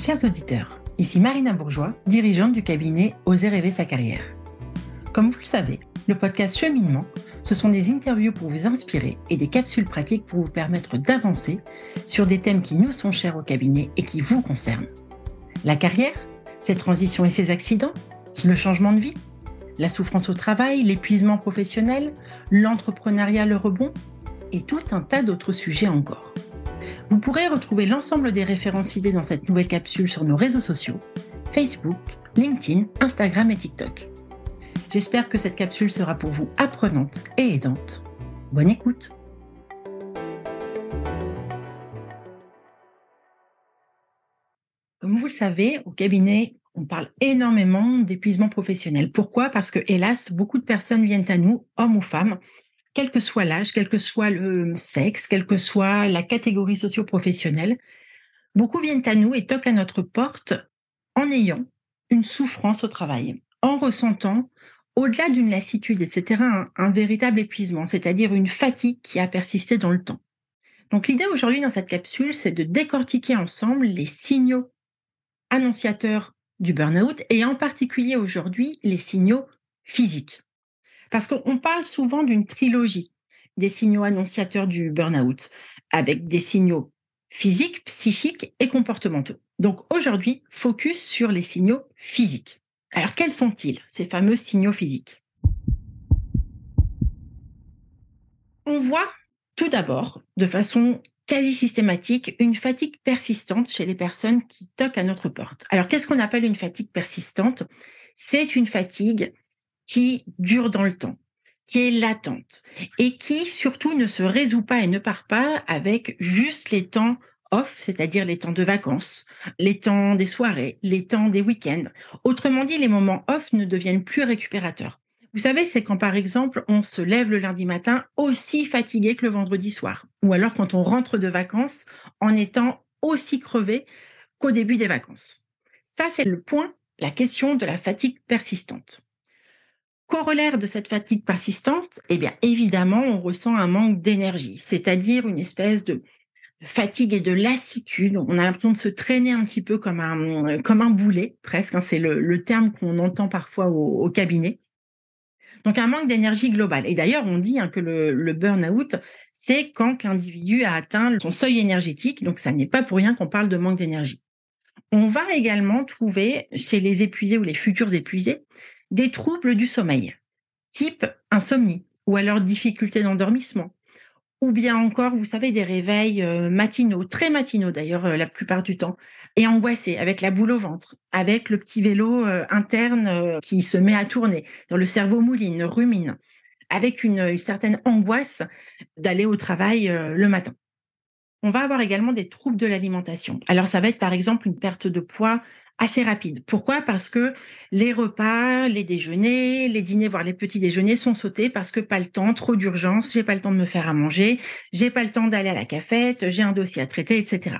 Chers auditeurs, ici Marina Bourgeois, dirigeante du cabinet Oser rêver sa carrière. Comme vous le savez, le podcast Cheminement, ce sont des interviews pour vous inspirer et des capsules pratiques pour vous permettre d'avancer sur des thèmes qui nous sont chers au cabinet et qui vous concernent. La carrière, ses transitions et ses accidents, le changement de vie, la souffrance au travail, l'épuisement professionnel, l'entrepreneuriat, le rebond et tout un tas d'autres sujets encore. Vous pourrez retrouver l'ensemble des références idées dans cette nouvelle capsule sur nos réseaux sociaux, Facebook, LinkedIn, Instagram et TikTok. J'espère que cette capsule sera pour vous apprenante et aidante. Bonne écoute Comme vous le savez, au cabinet, on parle énormément d'épuisement professionnel. Pourquoi? Parce que, hélas, beaucoup de personnes viennent à nous, hommes ou femmes, quel que soit l'âge, quel que soit le sexe, quelle que soit la catégorie socio-professionnelle. Beaucoup viennent à nous et toquent à notre porte en ayant une souffrance au travail, en ressentant, au-delà d'une lassitude, etc., un, véritable épuisement, c'est-à-dire une fatigue qui a persisté dans le temps. Donc l'idée aujourd'hui dans cette capsule, c'est de décortiquer ensemble les signaux annonciateurs du burn-out et en particulier aujourd'hui les signaux physiques. Parce qu'on parle souvent d'une trilogie des signaux annonciateurs du burn-out, avec des signaux physiques, psychiques et comportementaux. Donc aujourd'hui, focus sur les signaux physiques. Alors quels sont-ils, ces fameux signaux physiques? On voit tout d'abord, de façon quasi systématique, une fatigue persistante chez les personnes qui toquent à notre porte. Alors qu'est-ce qu'on appelle une fatigue persistante? C'est une fatigue qui dure dans le temps, qui est latente et qui surtout ne se résout pas et ne part pas avec juste les temps off, c'est-à-dire les temps de vacances, les temps des soirées, les temps des week-ends. Autrement dit, les moments off ne deviennent plus récupérateurs. Vous savez, c'est quand par exemple on se lève le lundi matin aussi fatigué que le vendredi soir, ou alors quand on rentre de vacances en étant aussi crevé qu'au début des vacances. Ça, c'est le point, la question de la fatigue persistante. Corollaire de cette fatigue persistante, eh bien évidemment, on ressent un manque d'énergie, c'est-à-dire une espèce de fatigue et de lassitude. On a l'impression de se traîner un petit peu comme un boulet, presque. Hein, c'est le, terme qu'on entend parfois au, cabinet. Donc un manque d'énergie globale. Et d'ailleurs, on dit hein, que le, le burn-out, c'est quand l'individu a atteint son seuil énergétique. Donc ça n'est pas pour rien qu'on parle de manque d'énergie. On va également trouver chez les épuisés ou les futurs épuisés des troubles du sommeil, type insomnie ou alors difficulté d'endormissement, ou bien encore, vous savez, des réveils euh, matinaux, très matinaux d'ailleurs euh, la plupart du temps, et angoissés, avec la boule au ventre, avec le petit vélo euh, interne qui se met à tourner, dans le cerveau mouline, rumine, avec une, une certaine angoisse d'aller au travail le matin. On va avoir également des troubles de l'alimentation. Alors ça va être par exemple une perte de poids assez rapide. Pourquoi? Parce que les repas, les déjeuners, les dîners, voire les petits déjeuners sont sautés parce que pas le temps, trop d'urgence, j'ai pas le temps de me faire à manger, j'ai pas le temps d'aller à la cafette, j'ai un dossier à traiter, etc.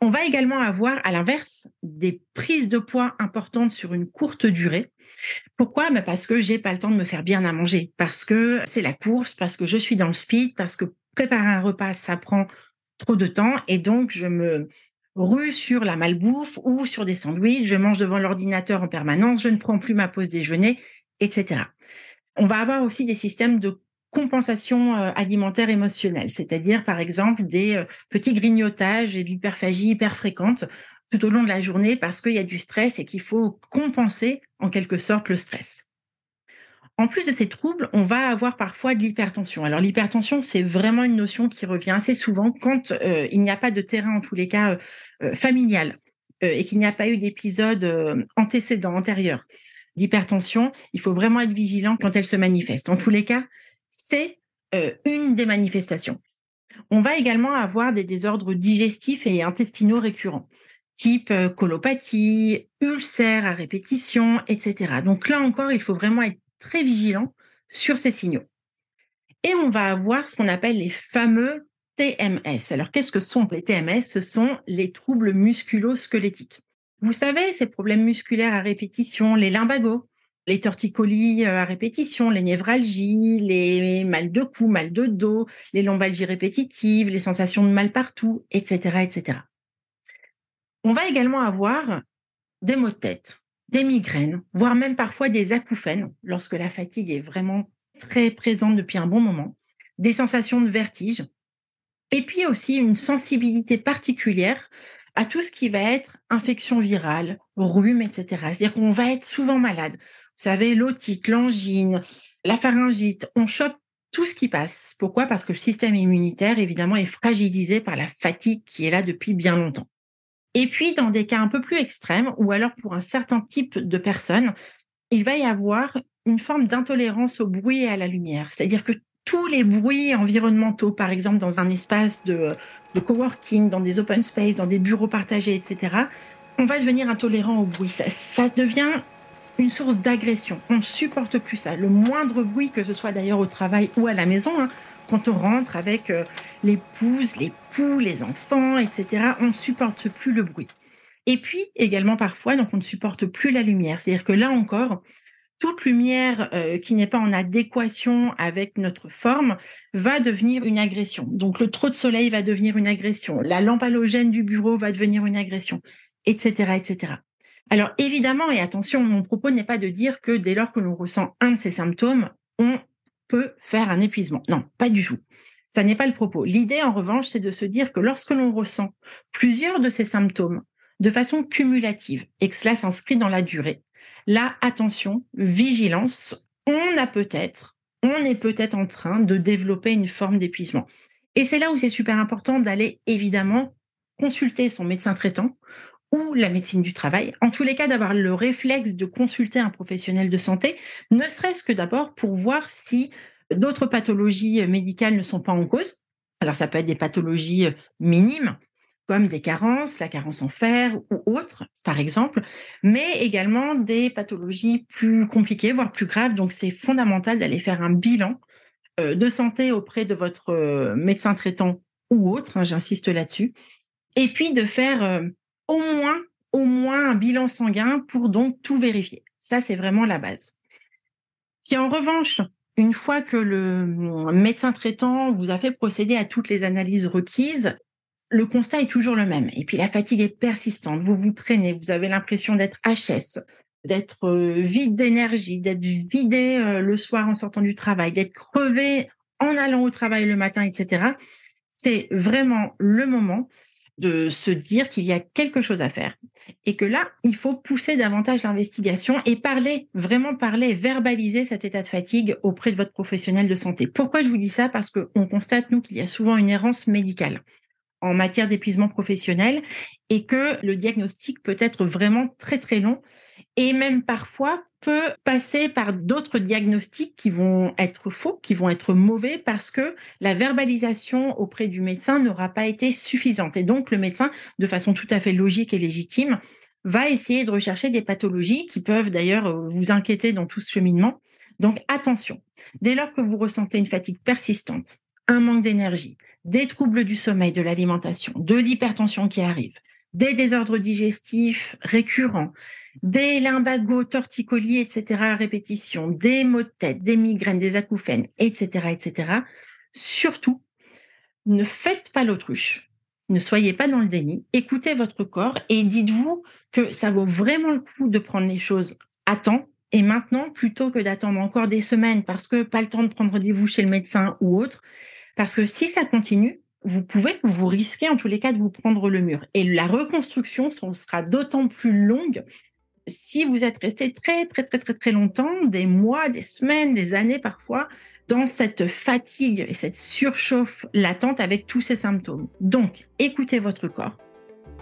On va également avoir, à l'inverse, des prises de poids importantes sur une courte durée. Pourquoi? Ben Parce que j'ai pas le temps de me faire bien à manger, parce que c'est la course, parce que je suis dans le speed, parce que préparer un repas, ça prend trop de temps, et donc je me rue sur la malbouffe ou sur des sandwichs, je mange devant l'ordinateur en permanence, je ne prends plus ma pause déjeuner, etc. On va avoir aussi des systèmes de compensation euh, alimentaire émotionnelle, c'est-à-dire par exemple des euh, petits grignotages et de l'hyperphagie hyper fréquente tout au long de la journée parce qu'il y a du stress et qu'il faut compenser en quelque sorte le stress. En plus de ces troubles, on va avoir parfois de l'hypertension. Alors l'hypertension, c'est vraiment une notion qui revient assez souvent quand euh, il n'y a pas de terrain, en tous les cas, euh, euh, familial, et qu'il n'y a pas eu d'épisode antécédent, antérieur d'hypertension. Il faut vraiment être vigilant quand elle se manifeste. En tous les cas, c'est une des manifestations. On va également avoir des désordres digestifs et intestinaux récurrents type colopathie, ulcères à répétition, etc. Donc là encore, il faut vraiment être très vigilant sur ces signaux. Et on va avoir ce qu'on appelle les fameux TMS. Alors, qu'est-ce que sont les TMS Ce sont les troubles musculo-squelettiques. Vous savez, ces problèmes musculaires à répétition, les lumbagos, les torticolis euh, à répétition, les névralgies, les mal de cou, mal de dos, les lombalgies répétitives, les sensations de mal partout, etc., etc. On va également avoir des maux de tête, des migraines, voire même parfois des acouphènes lorsque la fatigue est vraiment très présente depuis un bon moment, des sensations de vertige, et puis aussi une sensibilité particulière à tout ce qui va être infection virale, rhume, etc. C'est-à-dire qu'on va être souvent malade. Vous savez, l'otite, l'angine, la pharyngite, on chope tout ce qui passe. Pourquoi? Parce que le système immunitaire, évidemment, est fragilisé par la fatigue qui est là depuis bien longtemps. Et puis, dans des cas un peu plus extrêmes, ou alors pour un certain type de personnes, il va y avoir une forme d'intolérance au bruit et à la lumière. C'est-à-dire que tous les bruits environnementaux, par exemple dans un espace de, coworking, dans des open space, dans des bureaux partagés, etc., on va devenir intolérant au bruit. Ça, ça devient une source d'agression. On supporte plus ça. Le moindre bruit, que ce soit d'ailleurs au travail ou à la maison, hein, quand on rentre avec euh, l'épouse, les poules, les enfants, etc., on ne supporte plus le bruit. Et puis également parfois, donc on ne supporte plus la lumière. C'est-à-dire que là encore, toute lumière euh, qui n'est pas en adéquation avec notre forme va devenir une agression. Donc le trop de soleil va devenir une agression, la lampe halogène du bureau va devenir une agression, etc., etc. Alors évidemment, et attention, mon propos n'est pas de dire que dès lors que l'on ressent un de ces symptômes, on peut faire un épuisement. Non, pas du tout. Ça n'est pas le propos. L'idée, en revanche, c'est de se dire que lorsque l'on ressent plusieurs de ces symptômes de façon cumulative et que cela s'inscrit dans la durée, Là, attention, vigilance, on a peut-être, on est peut-être en train de développer une forme d'épuisement. Et c'est là où c'est super important d'aller évidemment consulter son médecin traitant ou la médecine du travail. En tous les cas, d'avoir le réflexe de consulter un professionnel de santé, ne serait-ce que d'abord pour voir si d'autres pathologies médicales ne sont pas en cause. Alors, ça peut être des pathologies minimes, comme des carences, la carence en fer ou autres, par exemple, mais également des pathologies plus compliquées, voire plus graves. Donc, c'est fondamental d'aller faire un bilan euh, de santé auprès de votre euh, médecin traitant ou autre, hein, j'insiste là-dessus, et puis de faire euh, au moins, au moins un bilan sanguin pour donc tout vérifier. Ça, c'est vraiment la base. Si en revanche, une fois que le médecin traitant vous a fait procéder à toutes les analyses requises, le constat est toujours le même. Et puis la fatigue est persistante. Vous vous traînez, vous avez l'impression d'être HS, d'être euh, vide d'énergie, d'être vidé euh, le soir en sortant du travail, d'être crevé en allant au travail le matin, etc. C'est vraiment le moment de se dire qu'il y a quelque chose à faire et que là, il faut pousser davantage l'investigation et parler, vraiment parler, verbaliser cet état de fatigue auprès de votre professionnel de santé. Pourquoi je vous dis ça? Parce qu'on constate, nous, qu'il y a souvent une errance médicale en matière d'épuisement professionnel et que le diagnostic peut être vraiment très très long et même parfois peut passer par d'autres diagnostics qui vont être faux, qui vont être mauvais parce que la verbalisation auprès du médecin n'aura pas été suffisante. Et donc le médecin, de façon tout à fait logique et légitime, va essayer de rechercher des pathologies qui peuvent d'ailleurs vous inquiéter dans tout ce cheminement. Donc attention, dès lors que vous ressentez une fatigue persistante, un manque d'énergie, des troubles du sommeil, de l'alimentation, de l'hypertension qui arrive, des désordres digestifs récurrents, des lumbagos, torticolis, etc. à répétition, des maux de tête, des migraines, des acouphènes, etc., etc. Surtout, ne faites pas l'autruche. Ne soyez pas dans le déni. Écoutez votre corps et dites-vous que ça vaut vraiment le coup de prendre les choses à temps et maintenant plutôt que d'attendre encore des semaines parce que pas le temps de prendre rendez-vous chez le médecin ou autre. Parce que si ça continue, vous pouvez, vous risquez en tous les cas de vous prendre le mur. Et la reconstruction sera d'autant plus longue si vous êtes resté très, très, très, très, très longtemps, des mois, des semaines, des années parfois, dans cette fatigue et cette surchauffe latente avec tous ces symptômes. Donc, écoutez votre corps.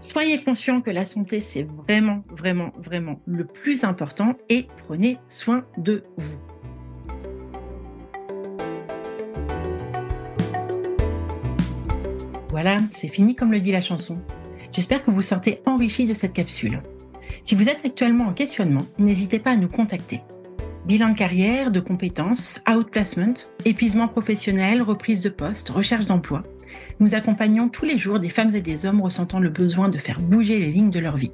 Soyez conscient que la santé, c'est vraiment, vraiment, vraiment le plus important et prenez soin de vous. Voilà, c'est fini comme le dit la chanson. J'espère que vous sortez enrichi de cette capsule. Si vous êtes actuellement en questionnement, n'hésitez pas à nous contacter. Bilan de carrière, de compétences, outplacement, épuisement professionnel, reprise de poste, recherche d'emploi. Nous accompagnons tous les jours des femmes et des hommes ressentant le besoin de faire bouger les lignes de leur vie.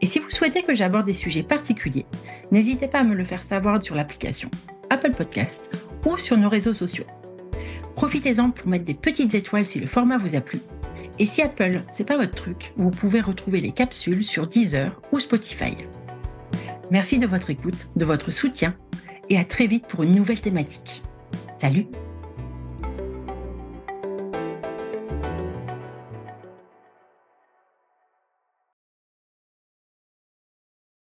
Et si vous souhaitez que j'aborde des sujets particuliers, n'hésitez pas à me le faire savoir sur l'application Apple Podcast ou sur nos réseaux sociaux. Profitez-en pour mettre des petites étoiles si le format vous a plu. Et si Apple, c'est pas votre truc, vous pouvez retrouver les capsules sur Deezer ou Spotify. Merci de votre écoute, de votre soutien et à très vite pour une nouvelle thématique. Salut